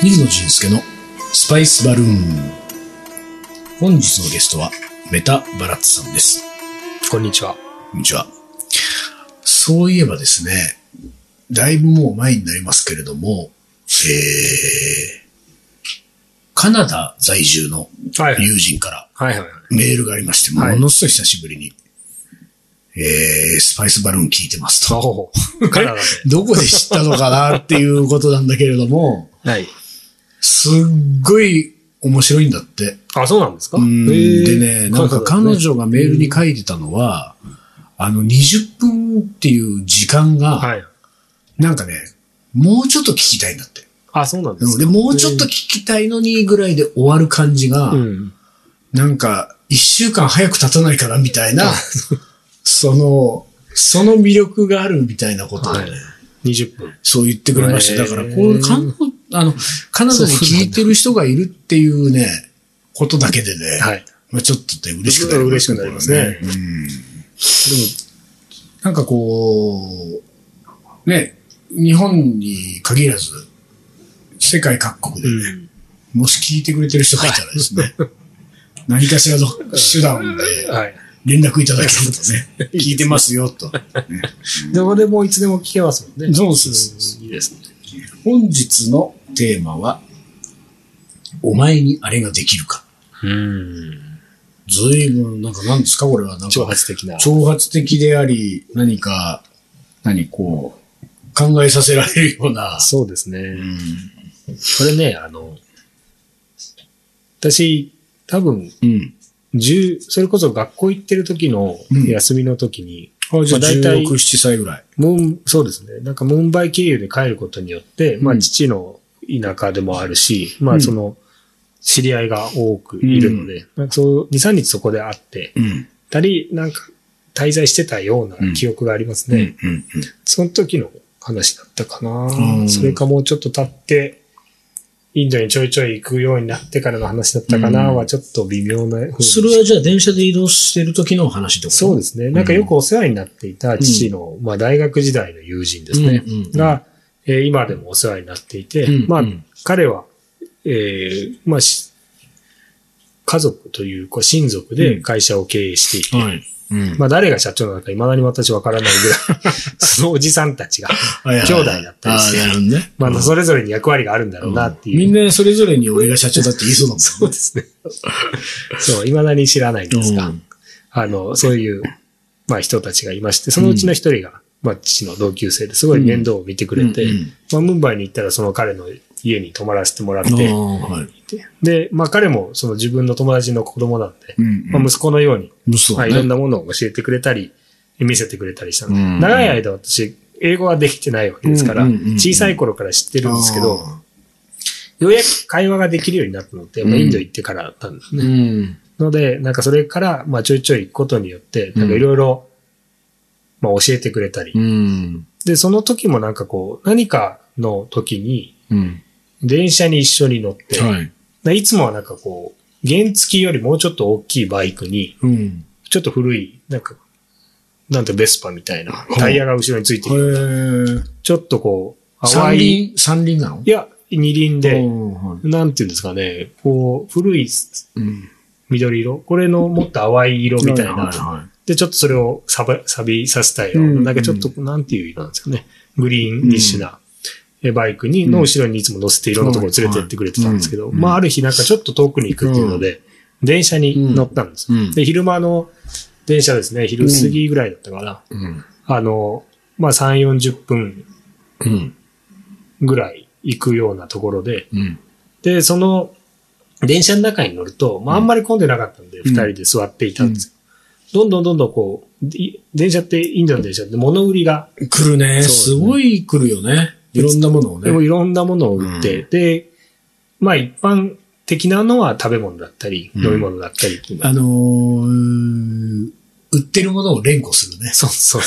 水野俊介のスパイスバルーン。本日のゲストはメタバラッツさんです。こんにちは。こんにちは。そういえばですね、だいぶもう前になりますけれども、えー、カナダ在住のはいはい。友人からはいはいはい。メールがありまして、はいものすごい久しぶりに、えー、スパイスバルーン聞いてますと。どこで知ったのかなっていうことなんだけれども、はい。すっごい面白いんだって。あ、そうなんですか？でね、なんか彼女がメールに書いてたのは、あの、20分っていう時間が、はい。なんかね、もうちょっと聞きたいんだって。あ、そうなんですか？で、もうちょっと聞きたいのにぐらいで終わる感じが、うん。なんか、一週間早く経たないかなみたいな、その、その魅力があるみたいなことをね、はい20分。そう言ってくれました。だから、こういうカナあの、カナダに聞いてる人がいるっていうね、ことだけでね、はい。まあちょっとね、嬉しくなります嬉しくなりますねうん。でも、なんかこう、ね、日本に限らず、世界各国でね、うん。もし聞いてくれてる人がいたらですね、何かしらの手段ではい。連絡いただけるとね、聞いてますよと。どこでもいつでも聞けますもんね。そうそうそういいですね。本日のテーマは、お前にあれができるか。うん。ずいぶん、なんか何ですかこれは。なん挑か、発的な。挑発的であり、何か、何こう、考えさせられるような。そうですね。うん。これね、あの、私、多分、うん。十、それこそ学校行ってる時のうん休みの時に、あ、じゃあまあ大体16、7歳ぐらい。ムン、そうですね。なんかムンバイ経由で帰ることによって、まあうん父の田舎でもあるし、まうんあその、知り合いが多くいるので、なんかそう、2、3日そこで会って、うん。たり、なんか滞在してたような記憶がありますね。うん。うん。その時の話だったかな、うんそれかもうちょっと経って、インドにちょいちょい行くようになってからの話だったかな、うん。はちょっと微妙な風に。それはじゃあ電車で移動してる時の話ってことそうですね。なんかよくお世話になっていた父の、まあ大学時代の友人ですね。うんうんうん。が、えー今でもお世話になっていて、まあうん。うん彼は、えーまあし家族というか親族で会社を経営していて、はい。うん。まあ誰が社長なのか未だに私わからないぐらい、そのおじさんたちが、兄弟だったりしてね。まあそれぞれに役割があるんだろうなっていう。みんなそれぞれに俺が社長だって言いそうだもんね。そうですね。そう、未だに知らないんですが、うんあの、そういう、まあ人たちがいまして、そのうちの一人が、まあ父の同級生ですごい面倒を見てくれて、うんうんまあムンバイに行ったらその彼の家に泊まらせてもらって、はい。で、まあ彼もその自分の友達の子供なんで、うんまあ息子のように、嘘まあいろんなものを教えてくれたり、見せてくれたりしたので、うん長い間私、英語はできてないわけですから、うんうんうんうん小さい頃から知ってるんですけど、あようやく会話ができるようになったのって、まあインド行ってからだったんですあね。うん。ので、なんかそれから、まあちょいちょい行くことによって、なんかいろいろ、まあ教えてくれたり、うん。で、その時もなんかこう、何かの時に、うん。電車に一緒に乗って、はい。でいつもはなんかこう、原付よりもうちょっと大きいバイクに、うん。ちょっと古い、なんか、なんてベスパみたいな、タイヤが後ろについてへる。え。ちょっとこう、三淡い、輪、三輪なの？いや、二輪で、うんはいなんていうんですかね、こう、古いうん。緑色？これのもっと淡い色みたいな、はいはで、ちょっとそれをサビ錆びさせた色、うんなんかちょっと、なんていう色なんですかね。グリーンニッシュな、えバイクに、の後ろにいつも乗せていろんなところ連れてってくれてたんですけど、うんまあ、ある日なんかちょっと遠くに行くっていうので、電車に乗ったんです。うんで、昼間の電車ですね、昼過ぎぐらいだったかな。あの、まあ、3、40分うん。ぐらい行くようなところで、うん。で、その、電車の中に乗ると、まあ、あんまり混んでなかったんで、ん二、人で座っていたんですよ。どんどんどんどんこう、い電車って、インドの電車って物売りが、来るね。すごい来るよね。いろんなものをね。いろんなものを売って、うで、まあ一般的なのは食べ物だったり、うん飲み物だったりうのはあのー、売ってるものを連呼するね。そうそう。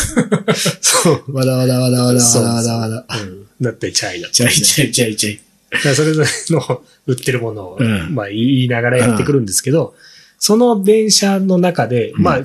そう。わだわだわだわだわだわだわだ。うんだったりチャイだねちゃいちゃいちゃい。だからそれぞれの売ってるものを、うんまあ言いながらやってくるんですけど、その電車の中で、まあ、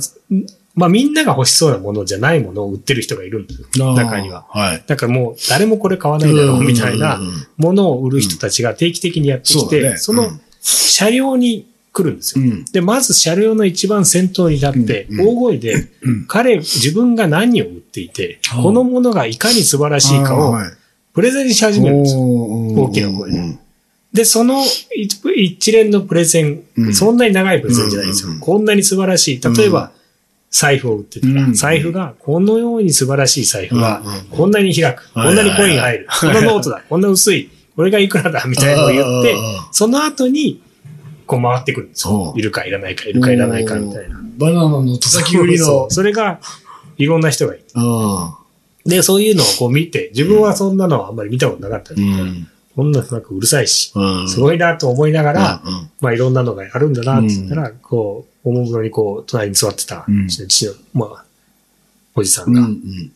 まあみんなが欲しそうなものじゃないものを売ってる人がいるんですよ。中には。はい。だからもう誰もこれ買わないだろうみたいなものを売る人たちが定期的にやってきて、そのうん車両に来るんですよ。うん。で、まず車両の一番先頭に立って、大声で、うん。彼、自分が何を売っていて、うんこのものがいかに素晴らしいかをはいプレゼンし始めるんですよ。大大きな声でうんで、その一一連のプレゼン、うんそんなに長いプレゼンじゃないんですよ。こんなに素晴らしい。例えば、財布を売ってた。ら、うん。財布が、このように素晴らしい財布がうん。うん、こんなに開く、こんなにコイン入る、このノートだ、こんな薄い、これがいくらだ、みたいなのを言ってあ、その後に、こう回ってくるんですよ。いるかいらないか、いるかいらないか、みたいな。バナナの叩き売りの。それが、いろんな人がいる。あで、そういうのをこう見て、自分はそんなのはあんまり見たことなかった。こんななんかうるさいし、うん。すごいなと思いながら、まあいろんなのがあるんだなって言ったら、こう、おもむろにこう、隣に座ってた、うん父の、まあ、おじさんうん。が、うん。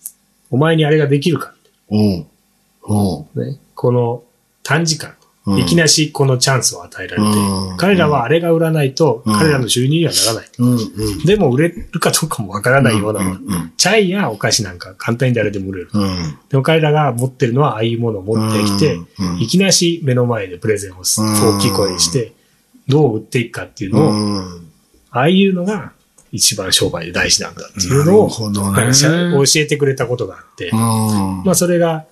お前にあれができるか、ね、この短時間、うんいきなしこのチャンスを与えられて、うん彼らはあれが売らないと、うん彼らの収入にはならない。でも売れるかどうかもわからないようなチャイやお菓子なんか簡単に誰でも売れる。うん。でも彼らが持ってるのはああいうものを持ってきて、うんいきなし目の前でプレゼンを大きい声にして、どう売っていくかっていうのを、うんああいうのが一番商売で大事なんだっていうのを、ね。教えてくれたことがあって、うんまあそれが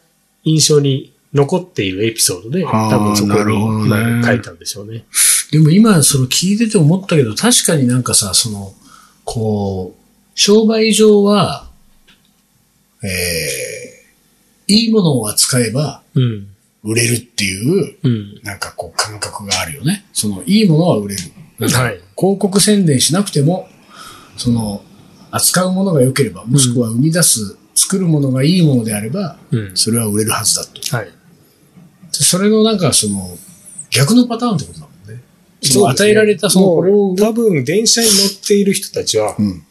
印象に残っているエピソードで、多分そこに書いたんでしょうね。でも今、その聞いてて思ったけど、確かになんかさ、その、こう、商売上は、えー、いいものを扱えばうん。売れるっていう、うん。なんかこう感覚があるよね。その、いいものは売れる。はい。広告宣伝しなくても、その、扱うものが良ければ、もしくは生み出す、作るものがいいものであれば、うん。それは売れるはずだと。はい。でそれのなんかその、逆のパターンってことだもんね。そう与えられたその、これを多分電車に乗っている人たちは、うん。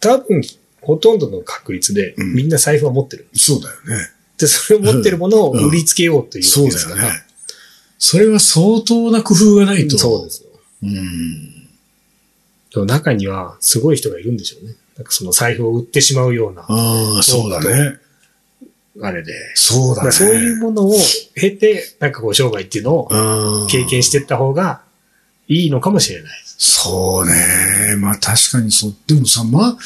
多分ほとんどの確率でうんみんな財布は持ってる。そうだよね。で、それを持ってるものを売りつけようというそうわけですから。だよね。それは相当な工夫がないと。そうですよ。うん。中にはすごい人がいるんでしょうね。なんかその財布を売ってしまうような、ああ、そうだね。あれで。そうだね。まあそういうものを経て、なんかこう商売っていうのをうん経験していった方がいいのかもしれない。そうね。まあ確かにそう。でもさ、ま、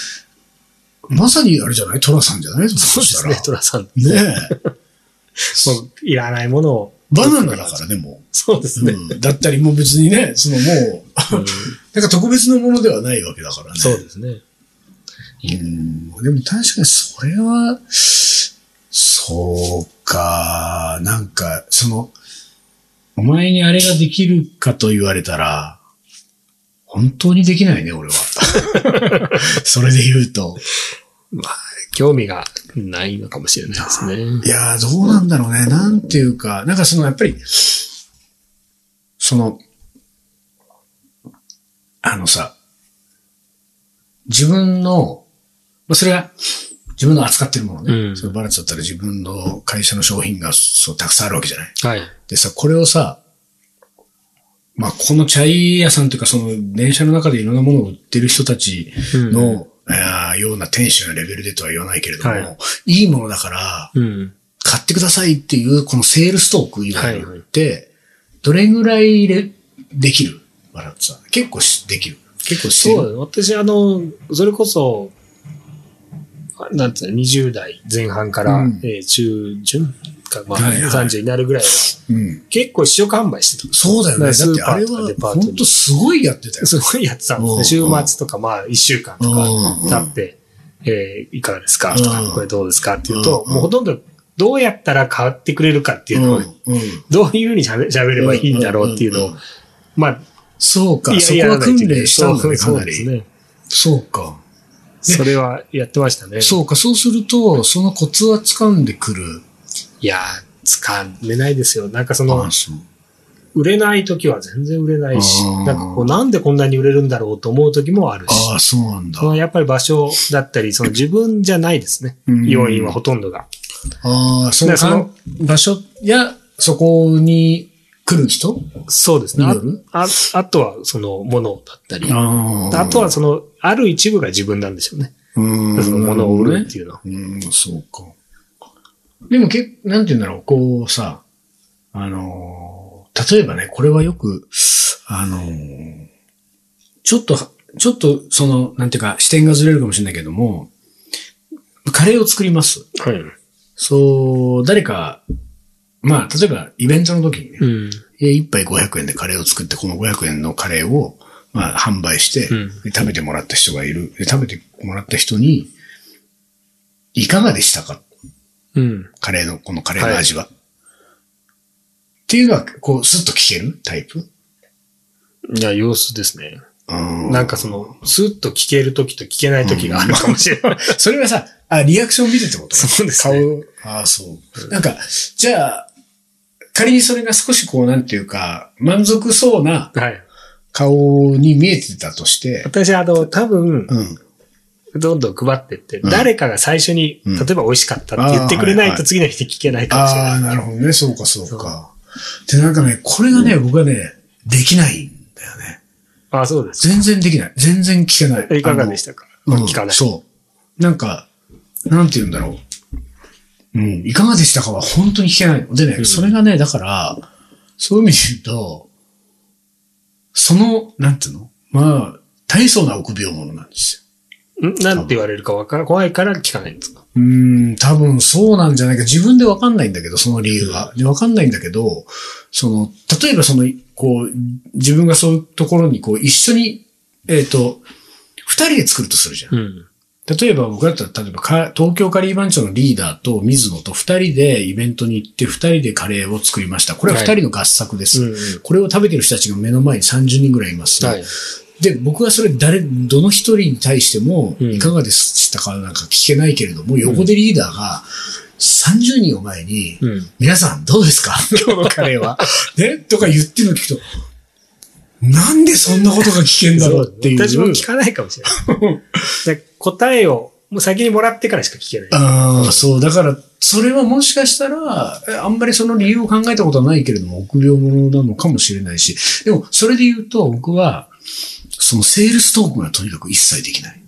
まさにあれじゃない？トラさんじゃない？そうですね、トラさん。もねえ。ういらないものを。バナナだからね、もそうですう。ね。うんだったり、もう別にね、そのもう、うんなんか特別なものではないわけだからね。そうですね。うん。でも確かにそれは、そうか、なんか、その、お前にあれができるかと言われたら、本当にできないね、俺は。それで言うと。まあ、興味がないのかもしれないですね。いやー、どうなんだろうね。なんていうか、なんかその、やっぱり、その、あのさ、自分の、まあ、それは、自分の扱ってるものね。うんそのバランスだったら自分の会社の商品がそうたくさんあるわけじゃない。はい。でさ、これをさ、まあ、このチャイ屋さんというか、その電車の中でいろんなものを売ってる人たちの、あーような店主のレベルでとは言わないけれども、、はいいものだから、うん。買ってくださいっていう、このセールストークいわゆるって、どれぐらいでできる？バランスは結構しできる。結構してる。そう、私、あの、それこそ、あなんていうの、20代前半から、うんえー中旬？か、まあ、はいはい30になるぐらいは、うん。結構試食販売してた。そうだよね。だスーってあれパーとかはデパートに本当すごいやってたよ。すごいやってた。週末とか、まあ、1週間とかうん経って、えーいかがですか？うんとか、これどうですか？っていうと、うんもうほとんど、どうやったら買ってくれるかっていうのを、うん。うん。どういうふうに喋喋ればいいんだろうっていうのをうんうんうん、まあ、そうか。いやそこは訓練したんだね、かなり。そうね。そうか。それはやってましたね。そうか。そうすると、そのコツは掴んでくる。いやー、つかめないですよ。なんかそのあ、そう。売れない時は全然売れないしなんかこう、なんでこんなに売れるんだろうと思う時もあるし、ああ、そうなんだやっぱり場所だったり、その自分じゃないですね。うん要因はほとんどが。ああ、そのその場所や、そこに来る人？そうですね。あああとはそのものだったり、ああとはその、ある一部が自分なんでしょうね。うんそのものを売るっていうのは。うん、そうか。でもけ、なんて言うんだろう、こうさ、あのー、例えばね、これはよく、あのー、ちょっと、ちょっと、その、なんていうか、視点がずれるかもしれないけども、カレーを作ります。はい。そう、誰か、まあ、例えば、イベントの時にね、うん。え一杯500円でカレーを作って、この500円のカレーを、まあ、販売して、うんで食べてもらった人がいる。で食べてもらった人に、いかがでしたか？うん。カレーの、このカレーの味は。っていうのは、こう、スッと聞ける？タイプ？いや、様子ですね。うんなんかその、スッと聞けるときと聞けないときがあるかもしれない。それはさ、あ、リアクション見てってこと？そうですね顔、あそう。なんか、じゃあ、仮にそれが少しこう、なんていうか、満足そうなはい。顔に見えてたとして、私、あの、多分、うん。どんどん配ってって、うん誰かが最初に、うん例えば美味しかったって言ってくれないと次の日聞けないかもしれああ、ない。なるほどね。そうか、そうか。で、なんかね、これがね、僕はね、できないんだよね。あそうです。全然できない。全然聞けない。いかがでしたか？聞かない。そう。なんか、なんて言うんだろう。うん、いかがでしたかは本当に聞けないの。でね、うんそれがね、だから、そういう意味で言うと、その、なんていうの？まあ、大層な臆病者なんですよ。ん？なんて言われるかわから怖いから聞かないんですか？うーん、多分そうなんじゃないか。自分でわかんないんだけど、その理由は。で、わかんないんだけど、その、例えばその、こう、自分がそういうところに、こう、一緒に、えっ、と、二人で作るとするじゃん。うん。例えば僕だったら、例えばか東京カリー番長のリーダーと水野と二人でイベントに行って二人でカレーを作りました。これは二人の合作です。うんうんこれを食べてる人たちが目の前に30人ぐらいいます。はい。で、僕はそれ誰、どの一人に対しても、うんいかがでしたかなんか聞けないけれども、横でリーダーが30人を前に、うん。皆さんどうですか？今日のカレーは。ね？とか言ってるの聞くと、なんでそんなことが聞けんだろうっていう。私も聞かないかもしれない。で 答えをもう先にもらってからしか聞けない。ああ、そう。だから、それはもしかしたら、えあんまりその理由を考えたことはないけれども、臆病者なのかもしれないし、でも、それで言うと、僕は、そのセールストークがとにかく一切できない。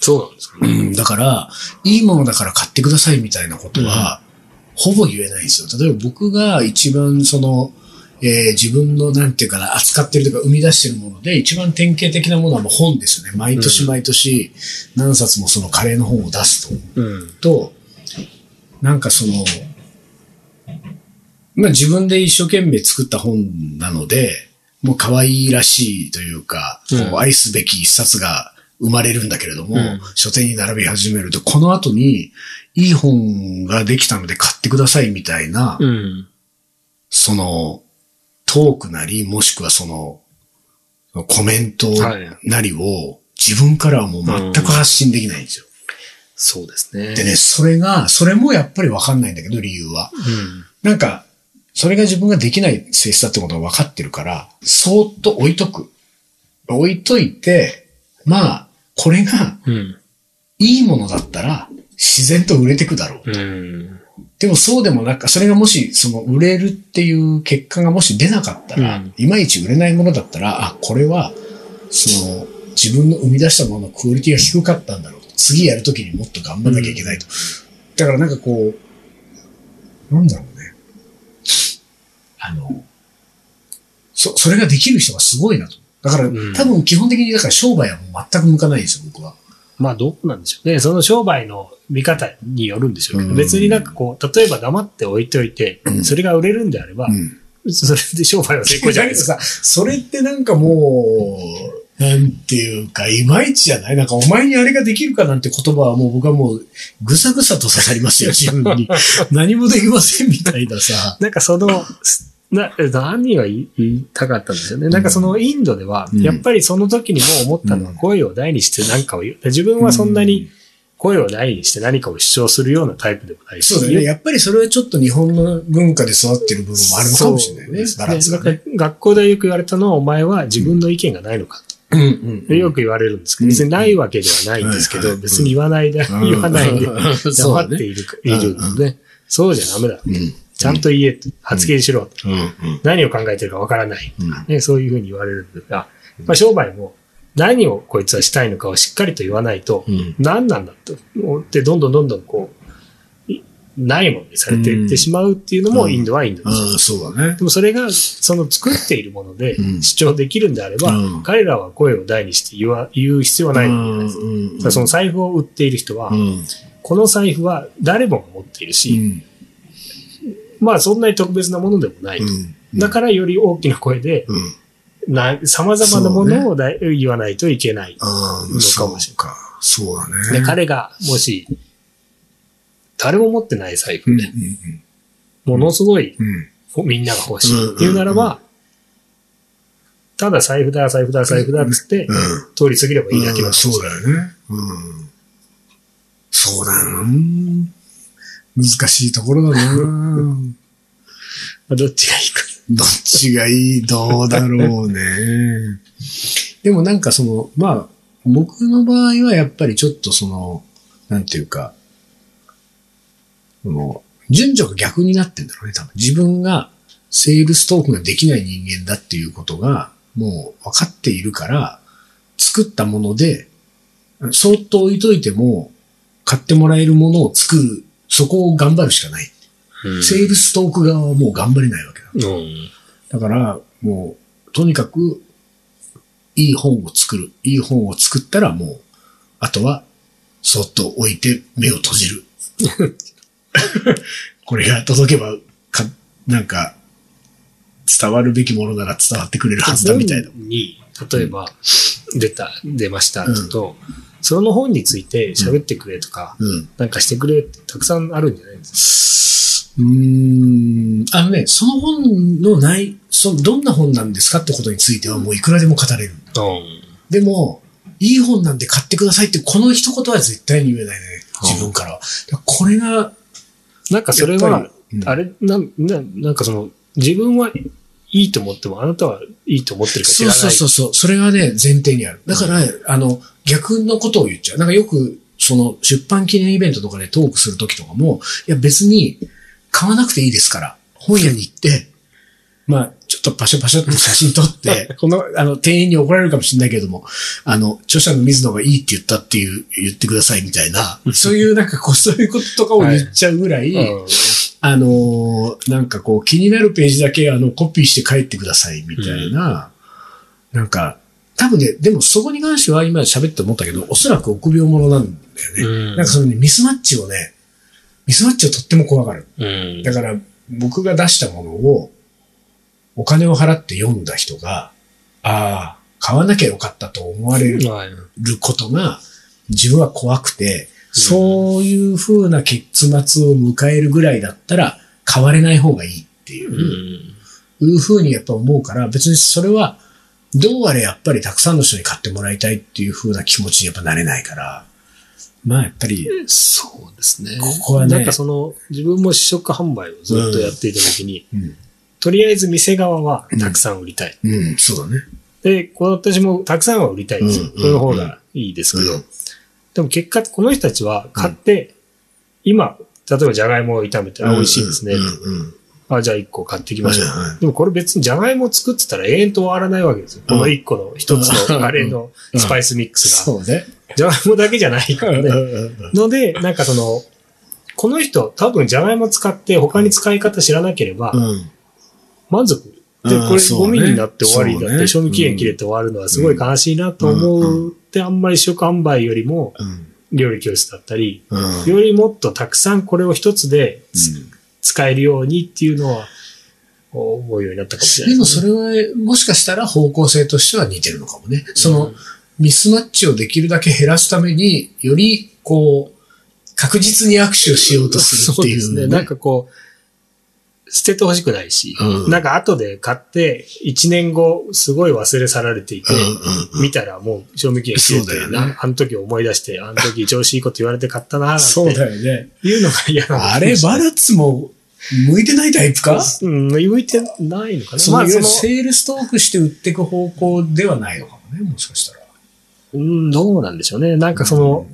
そうなんですかね。うん、だから、いいものだから買ってくださいみたいなことは、ほぼ言えないんですよ。例えば僕が一番その、えー自分のなんていうかな、扱ってるとか生み出してるもので、一番典型的なものはもう本ですよね。毎年毎年何冊もそのカレーの本を出すと。うん。と、なんかその、まあ自分で一生懸命作った本なので、もう可愛らしいというか、うんこう愛すべき一冊が生まれるんだけれども、うん書店に並び始めると、この後にいい本ができたので買ってくださいみたいな、うん。そのトークなり、もしくはそのコメントはいなりを自分からはもう全く発信できないんですよ。そうですね。でね、それが、それもやっぱりわかんないんだけど、理由は。うん。なんか、それが自分ができない性質だってことが分かってるから、そーっと置いとく。置いといて、まあ、これがうん。いいものだったら、自然と売れてくだろう。うん。でもそうでもなく、それがもし、その売れるっていう結果がもし出なかったら、うんいまいち売れないものだったら、あ、これは、その、自分の生み出したもののクオリティが低かったんだろう。次やるときにもっと頑張んなきゃいけないと。だからなんかこう、なんだろうね。あの、そ、それができる人がすごいなと。だから、うん多分基本的に、だから商売は全く向かないですよ、僕は。まあ、どうなんでしょうね。その商売の見方によるんでしょうけど、うん別になんかこう、例えば黙って置いておいて、うんそれが売れるんであれば、うん。それで商売は成功じゃないですか。それってなんかもう、なんていうか、いまいちじゃない？なんか、お前にあれができるかなんて言葉はもう僕はもう、ぐさぐさと刺さりますよ、自分に。何もできませんみたいなさ。なんかその、な、何が言い言いたかったんですよね。なんかそのインドでは、うんやっぱりその時にもう思ったのはうん声を大にして何かを言う。自分はそんなに声を大にして何かを主張するようなタイプでもないし。そうだよね。やっぱりそれはちょっと日本の文化で育ってる部分もあるのかもしれないね。バランスがだからね。学校でよく言われたのは、お前は自分の意見がないのかうんうんと。よく言われるんですけど、別にないわけではないんですけど、うん別に言わないで、うん言わないで、黙っている、いるので、そうじゃダメだ。うん。ちゃんと言えと、発言しろ何を考えてるかわからない、うんね。そういうふうに言われるんですが、まあ、商売も何をこいつはしたいのかをしっかりと言わないと、うん。何なんだと。思って、どんどんどんどんこう、いないものにされていってしまうっていうのもインドはインドです。ああ、そうだね。でもそれが、その作っているものでうん。主張できるんであれば、うん。彼らは声を大にして言わ言う必要はないので、うんうんその財布を売っている人は、うん。この財布は誰もが持っているうし、ん。まあそんなに特別なものでもないと。うん。だからより大きな声で、うんな、様々なものをだい言わないといけない。ああ、のそうかもしれないか。そうだね。で、彼が、もし、誰も持ってない財布で、ものすごいみんなが欲しいっていうならば、ただ財布だ、財布だ、財布だっつって、うん通り過ぎればいいだけなんうそうだよね。うん。そうだよな。難しいところだな。まあどっちがいいか。どっちがいい、どうだろうね。でもなんかその、まあ、僕の場合はやっぱりちょっとその、なんていうか、その、順序が逆になってんだろうね、多分。自分がセールストークができない人間だっていうことが、もう分かっているから、作ったもので、そっと置いといても、買ってもらえるものを作る、そこを頑張るしかない。セールストーク側はもう頑張れないわけだ。うん。だから、もう、とにかく、いい本を作る。いい本を作ったらもう、あとは、そっと置いて目を閉じる。これが届けば、か、なんか、伝わるべきものなら伝わってくれるはずだみたいな。に、例えば、出た、出ましたって言うと、その本について喋ってくれとか、うん。なんかしてくれってたくさんあるんじゃないですか？うーん。あのね、その本のない、そどんな本なんですかってことについてはもういくらでも語れる。でも、いい本なんで買ってくださいって、この一言は絶対に言えないね。自分からは。これが、なんかそれはうんあれ、なん、ななんかその、自分はいいと思っても、あなたはいいと思ってるか知らない。そうそうそう。それがね、前提にある。だから、あの、逆のことを言っちゃう。なんかよく、その、出版記念イベントとかでトークするときとかも、いや別に、買わなくていいですから、本屋に行って、まあ、ちょっとパシャパシャって写真撮って、この、あの、店員に怒られるかもしれないけれども、あの、著者の水野がいいって言ったっていう、言ってくださいみたいな、そういうなんかこう、そういうこととかを言っちゃうぐらい、うん。あのーなんかこう気になるページだけあのコピーして帰ってくださいみたいな、なんか、多分ね、でもそこに関しては今喋って思ったけど、おそらく臆病者なんだよね。うん。なんかそのね、ミスマッチをね、ミスマッチをとっても怖がる。うん。だから僕が出したものをお金を払って読んだ人が、ああ、買わなきゃよかったと思われることが自分は怖くて、そういう風な結末を迎えるぐらいだったら買われない方がいいっていうう、ん。いう風にやっぱ思うから、別にそれはどうあれやっぱりたくさんの人に買ってもらいたいっていう風な気持ちにやっぱなれないから、まあやっぱり、そうですね。ここはね。なんかその、自分も試食販売をずっとやっていたときに、うん、とりあえず店側はたくさん売りたい。うん、そうだね。で、私もたくさんは売りたいんですよ。うん。この方がいいですけど。うん。でも結果、この人たちは買って、今、例えばじゃがいもを炒めて、あ、美味しいですね。うん、うん。あ、じゃあ1個買ってきましょう。はいはいでもこれ別にじゃがいも作ってたら永遠と終わらないわけですよ。この1個の1つのあれのスパイスミックスが。そうね。じゃがいもだけじゃないからね。うんので、なんかその、この人多分じゃがいも使って他に使い方知らなければうん。満足。で、うんこれゴミになって終わりだって、賞味期限切れて終わるのはすごい悲しいなと思うって、あんまり試食販売よりもうん。料理教室だったり、うん。よりもっとたくさんこれを一つでつ使えるようにっていうのは思うようになったかもしれないでもすね。それは、もしかしたら方向性としては似てるのかもね。その、ミスマッチをできるだけ減らすために、より、こう、確実に握手をしようとするっていう、そうですね。なんかこう、捨ててほしくないし、うんなんか後で買って、1年後、すごい忘れ去られていて、うんうんうん見たらもう賞味期限切れてそうだよねな、あの時思い出して、あの時調子いいこと言われて買ったな、なんてそうだよね。いうのが嫌なのあれ、バラッツも向いてないタイプか？うん、向いてないのかな。その、まあ、その、セールストークして売っていく方向ではないのかもね、もしかしたら。うん、どうなんでしょうね。なんかその、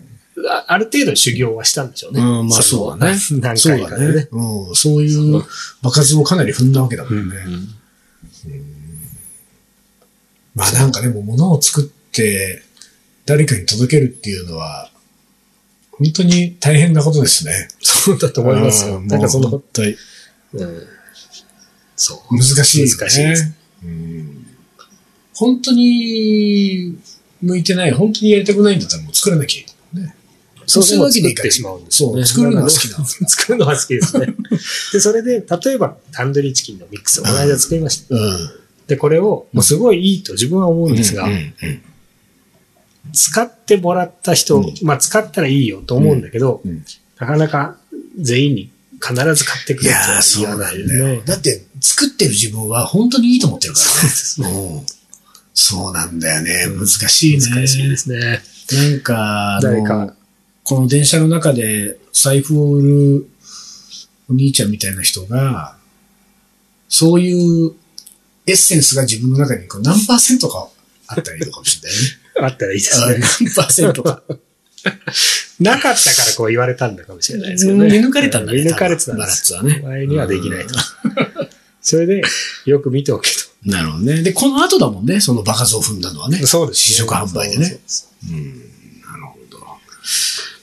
あある程度修行はしたんでしょうね。うん、まあそうだね。の 何そうだね。うん、そういう場数をかなり踏んだわけだもんね。まあなんかでも物を作って誰かに届けるっていうのは、本当に大変なことですね。そうだと思いますよ。うんなんかその本、当にうんそう。難しいよね。難しいですうん本当に向いてない、本当にやりたくないんだったらもう作らなきゃいいね。そうそういうわけにいかない作ってしまうんですよね。そう作るのが好きなの 作るのが好きですね。で、それで、例えば、タンドリーチキンのミックスをこの間作りました。うん。で、これを、もうすごいいいと自分は思うんですが、うんうん使ってもらった人、うんまあ使ったらいいよと思うんだけど、うんなかなか全員に必ず買ってくいれとはやー、そう言わなんだよ。ないよね。だって、作ってる自分は本当にいいと思ってるから ね。そうなんだよね。難しいね。難しいですね。なんか、誰かこの電車の中で財布を売るお兄ちゃんみたいな人が、そういうエッセンスが自分の中にこう何パーセントかあったらいいのかもしれないね。あったらいいですあね。何パーセントか。なかったからこう言われたんだかもしれないですよね。見抜かれたんだね。見抜かれてたんバです。ラッツはね。前にはできないと。それで、よく見ておけなるほどね。で、この後だもんね、その場数を踏んだのはね。と。そうです、試食販売でねうん、なるほど。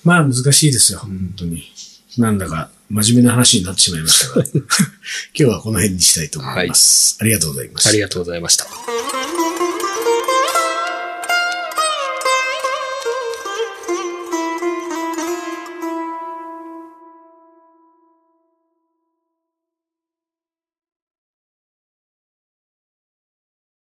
まあ難しいですよ、本当に。なんだか真面目な話になってしまいましたが、今日はこの辺にしたいと思います。ありがとうございましたあ。りがとうございました。